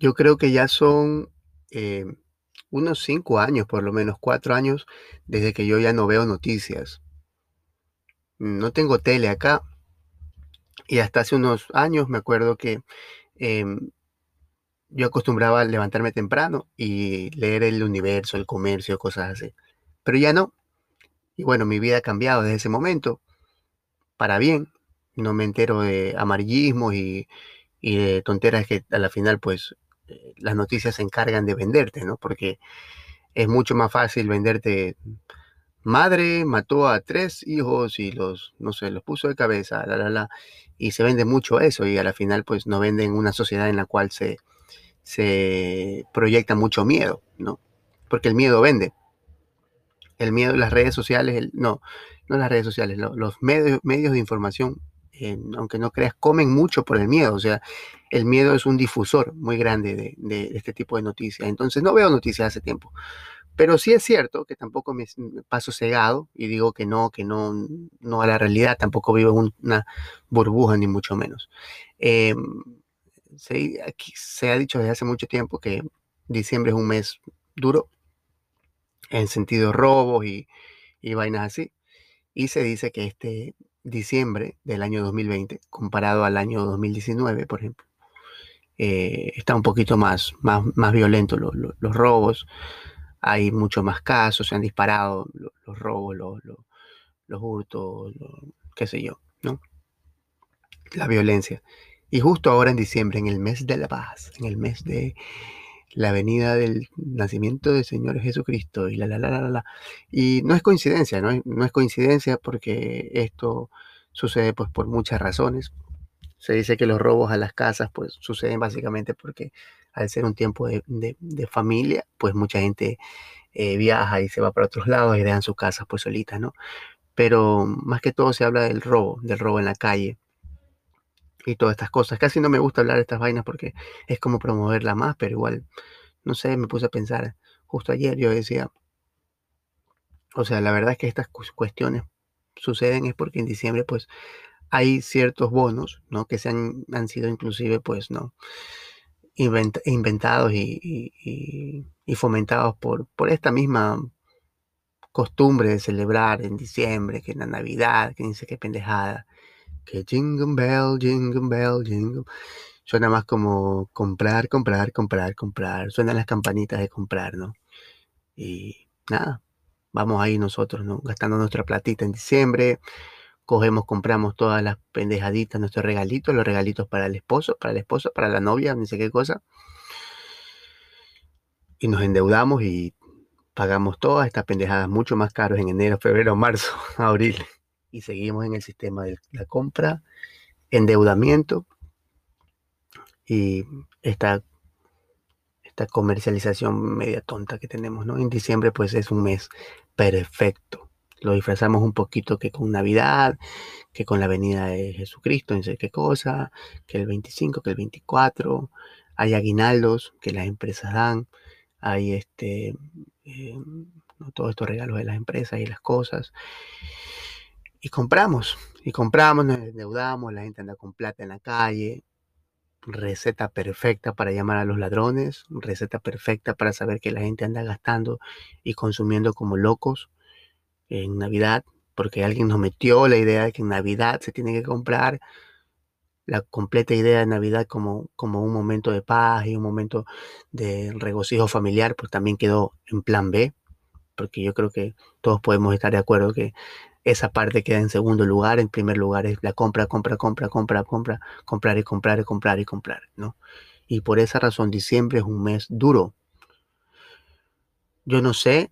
Yo creo que ya son eh, unos cinco años, por lo menos cuatro años, desde que yo ya no veo noticias. No tengo tele acá. Y hasta hace unos años me acuerdo que em, yo acostumbraba a levantarme temprano y leer el universo, el comercio, cosas así. Pero ya no. Y bueno, mi vida ha cambiado desde ese momento. Para bien. No me entero de amarillismo y, y de tonteras que a la final pues las noticias se encargan de venderte, ¿no? Porque es mucho más fácil venderte madre mató a tres hijos y los, no sé, los puso de cabeza, la, la, la, y se vende mucho eso y a la final pues no venden una sociedad en la cual se, se proyecta mucho miedo, ¿no? Porque el miedo vende. El miedo, las redes sociales, no, no las redes sociales, los medios, medios de información aunque no creas, comen mucho por el miedo. O sea, el miedo es un difusor muy grande de, este tipo de noticias. Entonces no veo noticias hace tiempo. Pero sí es cierto que tampoco me, paso cegado y digo que no, que no, no a la realidad, tampoco vivo en una burbuja ni mucho menos. Eh, se, aquí se ha dicho desde hace mucho tiempo que diciembre es un mes duro en sentido robos y, y vainas así. Y se dice que este diciembre del año 2020 comparado al año 2019, por ejemplo. Eh, está un poquito más, más, más violento los robos, hay mucho más casos, se han disparado los, robos, los, hurtos, qué sé yo, ¿no? La violencia. Y justo ahora en diciembre, en el mes de la paz, en el mes de la venida del nacimiento del Señor Jesucristo y la, la, la, la, la. Y no es coincidencia, ¿no? no es coincidencia porque esto sucede pues por muchas razones. Se dice que los robos a las casas pues suceden básicamente porque al ser un tiempo de, familia, pues mucha gente eh, viaja y se va para otros lados y dejan sus casas pues solitas, ¿no? Pero más que todo se habla del robo, del robo en la calle, y todas estas cosas. Casi no me gusta hablar de estas vainas porque es como promoverla más, pero igual, no sé, me puse a pensar, justo ayer yo decía, o sea, la verdad es que estas cuestiones suceden es porque en diciembre pues hay ciertos bonos, ¿no? Que se han, han sido inclusive pues, ¿no? inventados y, y, fomentados por, por esta misma costumbre de celebrar en diciembre, que en la Navidad, que dice que pendejada que jingle bell, jingle bell, jingle. Suena más como comprar, comprar, comprar, comprar. Suenan las campanitas de comprar, ¿no? Y nada, vamos ahí nosotros, ¿no? Gastando nuestra platita en diciembre. Cogemos, compramos todas las pendejaditas, nuestros regalitos, los regalitos para el esposo, para la esposa, para la novia, ni sé qué cosa. Y nos endeudamos y pagamos todas estas pendejadas mucho más caros en enero, febrero, marzo, abril y seguimos en el sistema de la compra, endeudamiento y esta, esta comercialización media tonta que tenemos, ¿no? En diciembre pues es un mes perfecto. Lo disfrazamos un poquito que con Navidad, que con la venida de Jesucristo, no sé qué cosa, que el 25, que el 24, hay aguinaldos que las empresas dan, hay este, eh, todos estos regalos de las empresas y las cosas. Y compramos, y compramos, nos endeudamos, la gente anda con plata en la calle. Receta perfecta para llamar a los ladrones, receta perfecta para saber que la gente anda gastando y consumiendo como locos en Navidad, porque alguien nos metió la idea de que en Navidad se tiene que comprar la completa idea de Navidad como, como un momento de paz y un momento de regocijo familiar, pues también quedó en plan B, porque yo creo que todos podemos estar de acuerdo que esa parte queda en segundo lugar. En primer lugar es la compra, compra, compra, compra, compra, comprar y comprar y comprar y comprar, ¿no? Y por esa razón diciembre es un mes duro. Yo no sé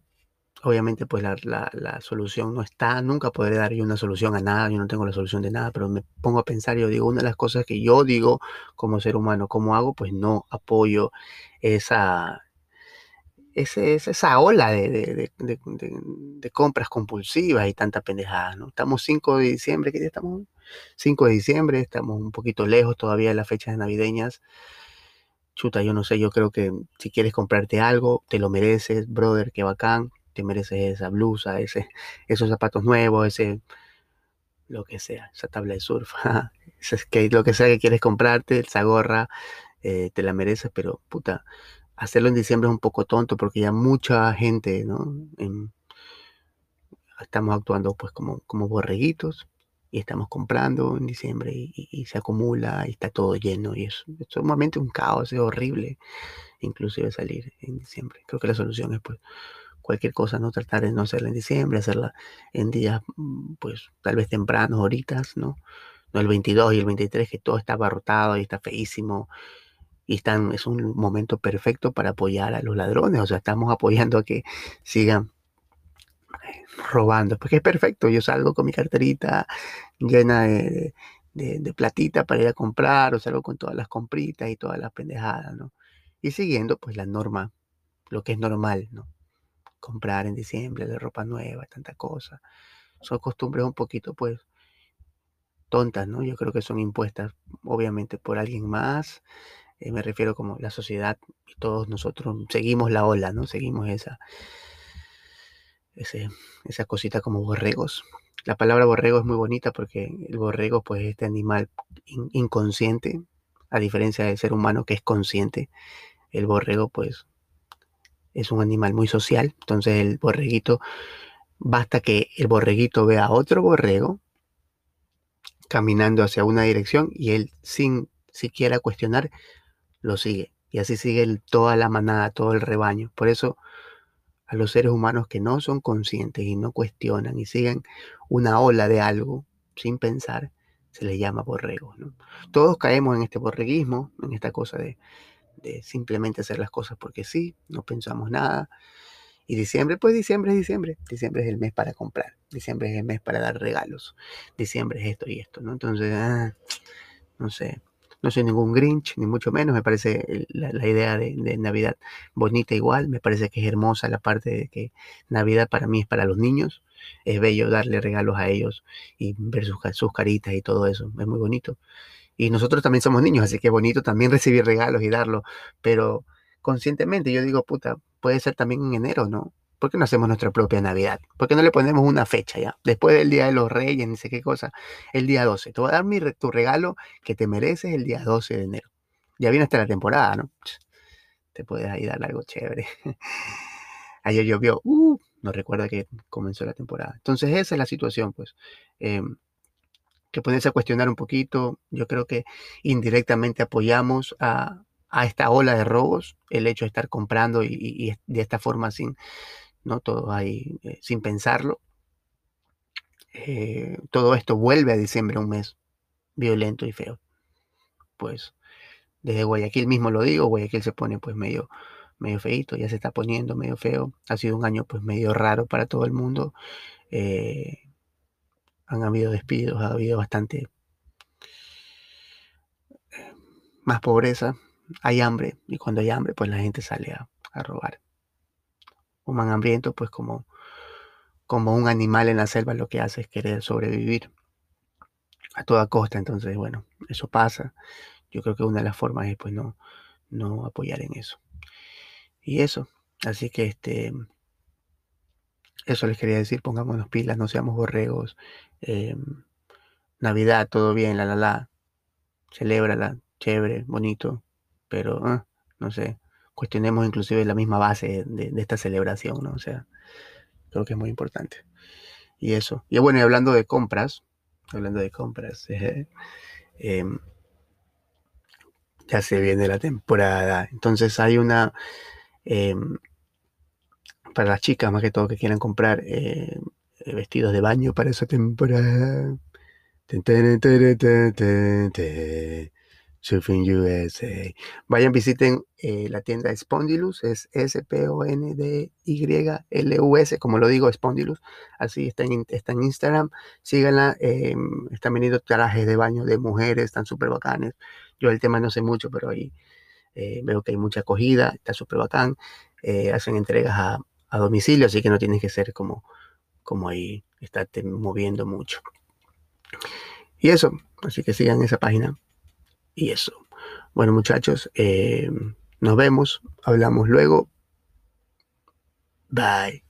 obviamente pues la, la, la, solución no está, nunca podré dar yo una solución a nada, yo no tengo la solución de nada, pero me pongo a pensar, yo digo, una de las cosas que yo digo como ser humano, ¿cómo hago? Pues no apoyo esa, ese, esa ola de, de, de, de, compras compulsivas y tanta pendejada, ¿no? Estamos 5 de diciembre, ¿qué día estamos? 5 de diciembre, estamos un poquito lejos todavía de las fechas navideñas. Chuta, yo no sé, yo creo que si quieres comprarte algo, te lo mereces, brother, qué bacán te mereces esa blusa, ese, esos zapatos nuevos, ese, lo que sea, esa tabla de surf, ese skate, lo que sea que quieres comprarte, esa gorra, eh, te la mereces, pero puta, hacerlo en diciembre es un poco tonto porque ya mucha gente, ¿no? estamos actuando pues como, como borreguitos y estamos comprando en diciembre y, se acumula y está todo lleno y es, es sumamente un caos, es horrible inclusive salir en diciembre. Creo que la solución es pues cualquier cosa, ¿no? Tratar de no hacerla en diciembre, hacerla en días, mm, pues tal vez tempranos, horitas, ¿no? No el 22 y el 23, que todo está abarrotado y está feísimo. Y están, es un momento perfecto para apoyar a los ladrones. O sea, estamos apoyando a que sigan eh, robando. Porque es perfecto. Yo salgo con mi carterita llena de, de, platita para ir a comprar, o salgo con todas las compritas y todas las pendejadas, ¿no? Y siguiendo, pues, la norma, lo que es normal, ¿no? Comprar en diciembre de ropa nueva, tanta cosa. Son costumbres un poquito, pues, tontas, ¿no? Yo creo que son impuestas, obviamente, por alguien más. Eh, me refiero como la sociedad y todos nosotros seguimos la ola, ¿no? Seguimos esa, ese, esa cosita como borregos. La palabra borrego es muy bonita porque el borrego, pues, es este animal inconsciente, a diferencia del ser humano que es consciente. El borrego, pues, es un animal muy social, entonces el borreguito, basta que el borreguito vea a otro borrego caminando hacia una dirección y él sin siquiera cuestionar lo sigue. Y así sigue toda la manada, todo el rebaño. Por eso a los seres humanos que no son conscientes y no cuestionan y siguen una ola de algo sin pensar, se les llama borregos. Todos caemos en este borreguismo, en esta cosa de de simplemente hacer las cosas porque sí, no pensamos nada. Y diciembre, pues diciembre es diciembre. Diciembre es el mes para comprar. Diciembre es el mes para dar regalos. Diciembre es esto y esto, ¿no? Entonces, ah, no sé. No soy ningún Grinch, ni mucho menos. Me parece la, idea de, Navidad bonita igual. Me parece que es hermosa la parte de que Navidad para mí es para los niños. Es bello darle regalos a ellos y ver sus, sus caritas y todo eso. Es muy bonito. Y nosotros también somos niños, así que bonito también recibir regalos y darlo, pero conscientemente yo digo, puta, puede ser también en enero, ¿no? ¿Por qué no hacemos nuestra propia Navidad? ¿Por qué no le ponemos una fecha ya? Después del Día de los Reyes, ni sé qué cosa, el día 12. Te voy a dar mi, tu regalo que te mereces el día 12 de enero. Ya viene hasta la temporada, ¿no? Te puedes ahí dar algo chévere. Ayer llovió, uh, no recuerda que comenzó la temporada. Entonces esa es la situación, pues. Em, que ponerse a cuestionar un poquito. Yo creo que indirectamente apoyamos a, esta ola de robos, el hecho de estar comprando y, de esta forma sin, ¿no? Todo ahí, eh, sin pensarlo. Eh, todo esto vuelve a diciembre un mes violento y feo. Pues desde Guayaquil mismo lo digo, Guayaquil se pone pues medio, medio feito, ya se está poniendo medio feo. Ha sido un año pues medio raro para todo el mundo. Eh, han habido despidos, ha habido bastante más pobreza, hay hambre y cuando hay hambre pues la gente sale a, robar. Un man hambriento pues como, como un animal en la selva lo que hace es querer sobrevivir a toda costa, entonces bueno, eso pasa. Yo creo que una de las formas es pues no, no apoyar en eso. Y eso, así que este eso les quería decir, pongámonos pilas, no seamos borregos. Em, Navidad, todo bien, la la la. Celébrala, chévere, bonito. Pero, ah, no sé, cuestionemos inclusive la misma base de, esta celebración, ¿no? O sea, creo que es muy importante. Y eso. Y bueno, y hablando de compras, hablando de compras, em, ya se viene la temporada. Entonces hay una... Em, para las chicas más que todo que quieran comprar eh, eh, vestidos de baño para esa temporada. Surfing USA. Vayan, visiten eh, la tienda Spondylus, es S-P-O-N-D-Y-L-U-S, como lo digo, Spondylus. Así está en, está en Instagram. Síganla. em, están vendiendo trajes de baño de mujeres, están súper bacanes. Yo el tema no sé mucho, pero ahí veo que hay mucha acogida, está súper bacán. Hacen entregas a, a domicilio, así que no tienes que ser como, como ahí, estarte moviendo mucho. Y eso, así que sigan esa página. Y eso. Bueno, muchachos, eh, nos vemos, hablamos luego. Bye.